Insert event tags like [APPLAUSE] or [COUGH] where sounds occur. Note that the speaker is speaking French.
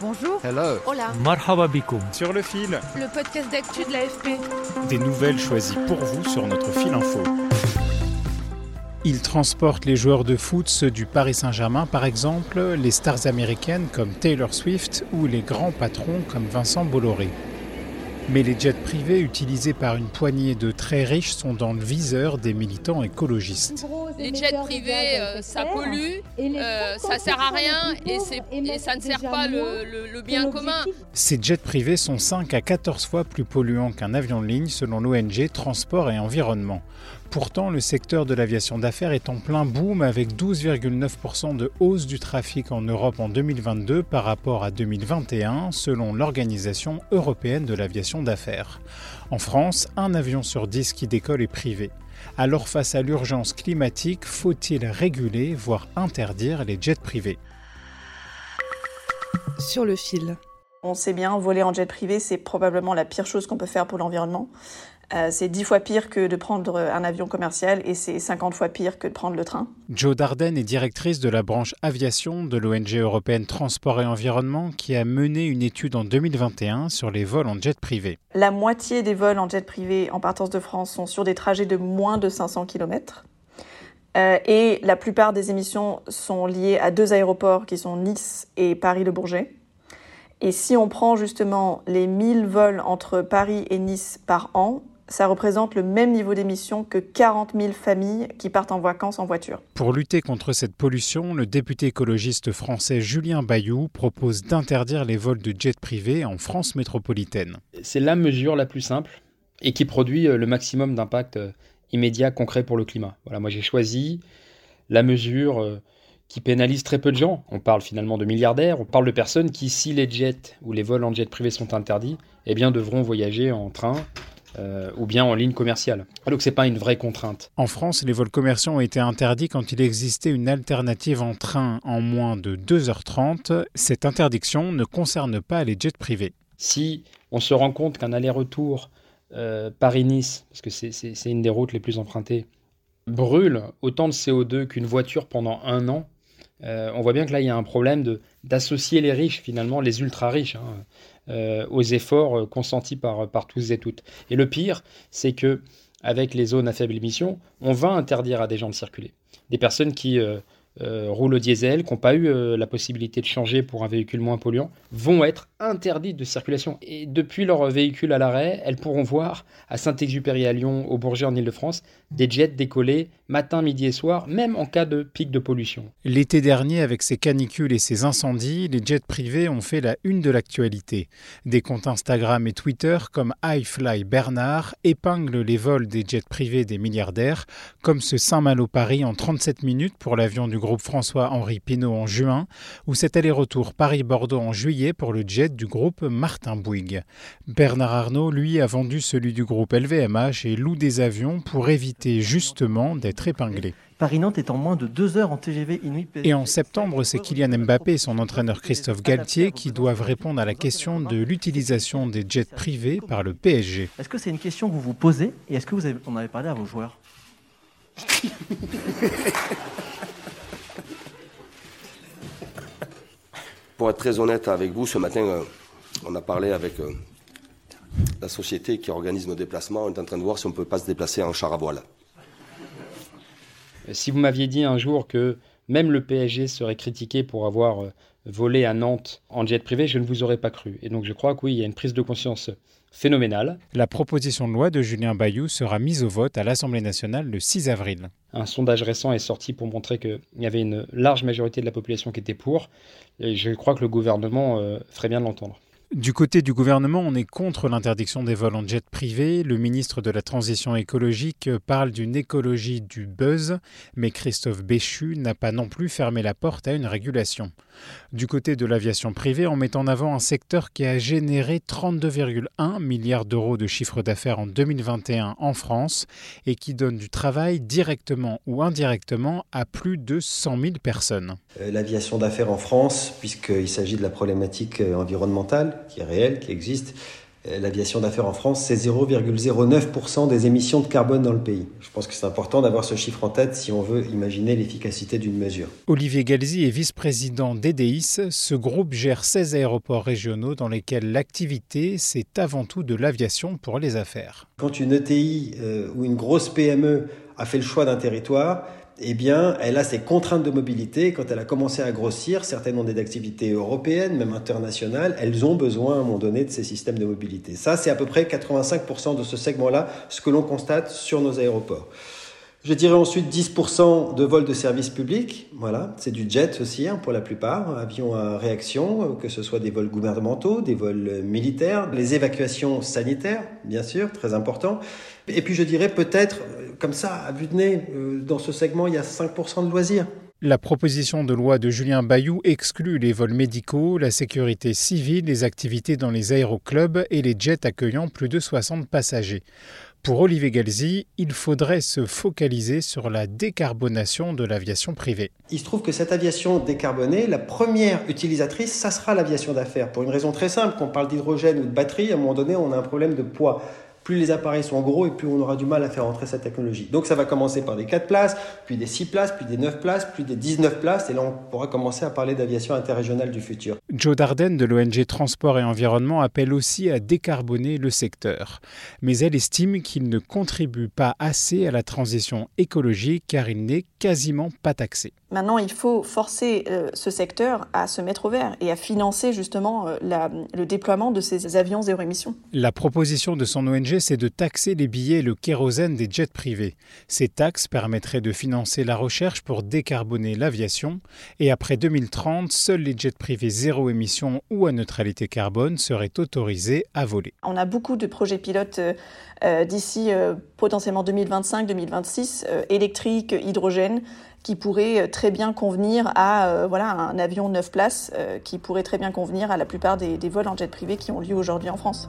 Bonjour. Hello. Hola. Marhaba bikoum. Sur le fil. Le podcast d'actu de l'AFP. Des nouvelles choisies pour vous sur notre fil info. Il transporte les joueurs de foot, ceux du Paris Saint-Germain par exemple, les stars américaines comme Taylor Swift ou les grands patrons comme Vincent Bolloré. Mais les jets privés utilisés par une poignée de très riches sont dans le viseur des militants écologistes. Les jets privés, euh, ça pollue, euh, ça sert à rien et, et ça ne sert pas le, le, le bien commun. Ces jets privés sont 5 à 14 fois plus polluants qu'un avion de ligne selon l'ONG Transport et Environnement. Pourtant, le secteur de l'aviation d'affaires est en plein boom avec 12,9% de hausse du trafic en Europe en 2022 par rapport à 2021 selon l'Organisation européenne de l'aviation d'affaires. En France, un avion sur 10 qui décolle est privé. Alors face à l'urgence climatique, faut-il réguler, voire interdire les jets privés? Sur le fil. On sait bien, voler en jet privé, c'est probablement la pire chose qu'on peut faire pour l'environnement. Euh, c'est 10 fois pire que de prendre un avion commercial et c'est 50 fois pire que de prendre le train. Jo Darden est directrice de la branche aviation de l'ONG européenne Transport et Environnement qui a mené une étude en 2021 sur les vols en jet privé. La moitié des vols en jet privé en partance de France sont sur des trajets de moins de 500 km. Euh, et la plupart des émissions sont liées à deux aéroports qui sont Nice et Paris-Le Bourget. Et si on prend justement les 1000 vols entre Paris et Nice par an, ça représente le même niveau d'émissions que 40 000 familles qui partent en vacances en voiture. Pour lutter contre cette pollution, le député écologiste français Julien Bayou propose d'interdire les vols de jets privés en France métropolitaine. C'est la mesure la plus simple et qui produit le maximum d'impact immédiat concret pour le climat. Voilà, moi j'ai choisi la mesure qui pénalise très peu de gens. On parle finalement de milliardaires, on parle de personnes qui, si les jets ou les vols en jet privé sont interdits, eh bien devront voyager en train, euh, ou bien en ligne commerciale. Donc c'est pas une vraie contrainte. En France, les vols commerciaux ont été interdits quand il existait une alternative en train en moins de 2h30. Cette interdiction ne concerne pas les jets privés. Si on se rend compte qu'un aller-retour euh, Paris-Nice, parce que c'est une des routes les plus empruntées, brûle autant de CO2 qu'une voiture pendant un an, euh, on voit bien que là, il y a un problème d'associer les riches, finalement, les ultra-riches, hein, euh, aux efforts consentis par, par tous et toutes. Et le pire, c'est que avec les zones à faible émission, on va interdire à des gens de circuler. Des personnes qui euh, euh, roulent au diesel, qui n'ont pas eu euh, la possibilité de changer pour un véhicule moins polluant, vont être interdites de circulation. Et depuis leur véhicule à l'arrêt, elles pourront voir à Saint-Exupéry à Lyon, au Bourget en Ile-de-France, des jets décoller matin, midi et soir, même en cas de pic de pollution. L'été dernier, avec ces canicules et ces incendies, les jets privés ont fait la une de l'actualité. Des comptes Instagram et Twitter comme iFly Bernard épinglent les vols des jets privés des milliardaires, comme ce Saint-Malo-Paris en 37 minutes pour l'avion du groupe François-Henri Pinault en juin, ou cet aller-retour Paris-Bordeaux en juillet pour le jet du groupe Martin Bouygues. Bernard Arnault, lui, a vendu celui du groupe LVMH et loue des avions pour éviter justement d'être épinglé. Paris-Nantes est en moins de deux heures en TGV Inuit. Et en septembre, c'est Kylian Mbappé et son entraîneur Christophe Galtier qui doivent répondre à la question de l'utilisation des jets privés par le PSG. Est-ce que c'est une question que vous vous posez et est-ce que vous avez, en avez parlé à vos joueurs [LAUGHS] Pour être très honnête avec vous, ce matin, euh, on a parlé avec euh, la société qui organise nos déplacements. On est en train de voir si on ne peut pas se déplacer en char à voile. Si vous m'aviez dit un jour que même le PSG serait critiqué pour avoir euh, volé à Nantes en jet privé, je ne vous aurais pas cru. Et donc je crois que oui, il y a une prise de conscience phénoménale. La proposition de loi de Julien Bayou sera mise au vote à l'Assemblée nationale le 6 avril. Un sondage récent est sorti pour montrer qu'il y avait une large majorité de la population qui était pour. Et je crois que le gouvernement euh, ferait bien de l'entendre. Du côté du gouvernement, on est contre l'interdiction des vols en jet privé. Le ministre de la Transition écologique parle d'une écologie du buzz, mais Christophe Béchu n'a pas non plus fermé la porte à une régulation. Du côté de l'aviation privée, on met en avant un secteur qui a généré 32,1 milliards d'euros de chiffre d'affaires en 2021 en France et qui donne du travail directement ou indirectement à plus de 100 000 personnes. Euh, l'aviation d'affaires en France, puisqu'il s'agit de la problématique euh, environnementale, qui est réelle, qui existe. Euh, l'aviation d'affaires en France, c'est 0,09% des émissions de carbone dans le pays. Je pense que c'est important d'avoir ce chiffre en tête si on veut imaginer l'efficacité d'une mesure. Olivier Galzi est vice-président d'EDIS. Ce groupe gère 16 aéroports régionaux dans lesquels l'activité, c'est avant tout de l'aviation pour les affaires. Quand une ETI euh, ou une grosse PME a fait le choix d'un territoire, eh bien, elle a ses contraintes de mobilité. Quand elle a commencé à grossir, certaines ont des activités européennes, même internationales, elles ont besoin à un moment donné de ces systèmes de mobilité. Ça, c'est à peu près 85% de ce segment-là, ce que l'on constate sur nos aéroports. Je dirais ensuite 10% de vols de service public. Voilà, c'est du jet aussi hein, pour la plupart, avions à réaction, que ce soit des vols gouvernementaux, des vols militaires, les évacuations sanitaires, bien sûr, très important. Et puis je dirais peut-être, comme ça, à vue de nez, euh, dans ce segment, il y a 5% de loisirs. La proposition de loi de Julien Bayou exclut les vols médicaux, la sécurité civile, les activités dans les aéroclubs et les jets accueillant plus de 60 passagers. Pour Olivier Galzi, il faudrait se focaliser sur la décarbonation de l'aviation privée. Il se trouve que cette aviation décarbonée, la première utilisatrice, ça sera l'aviation d'affaires. Pour une raison très simple, qu'on parle d'hydrogène ou de batterie, à un moment donné, on a un problème de poids plus les appareils sont gros et plus on aura du mal à faire entrer cette technologie. Donc ça va commencer par des 4 places, puis des 6 places, puis des 9 places, puis des 19 places, et là on pourra commencer à parler d'aviation interrégionale du futur. Joe Darden de l'ONG Transport et Environnement appelle aussi à décarboner le secteur. Mais elle estime qu'il ne contribue pas assez à la transition écologique car il n'est quasiment pas taxé. Maintenant, il faut forcer euh, ce secteur à se mettre au vert et à financer justement euh, le déploiement de ces avions zéro émission. La proposition de son ONG, c'est de taxer les billets et le kérosène des jets privés. Ces taxes permettraient de financer la recherche pour décarboner l'aviation et après 2030, seuls les jets privés zéro émission ou à neutralité carbone seraient autorisés à voler. On a beaucoup de projets pilotes euh, d'ici potentiellement 2025-2026, électriques, hydrogène qui pourrait euh, très bien convenir à euh, voilà, un avion 9 places, euh, qui pourrait très bien convenir à la plupart des vols en jet privé qui ont lieu aujourd'hui en France.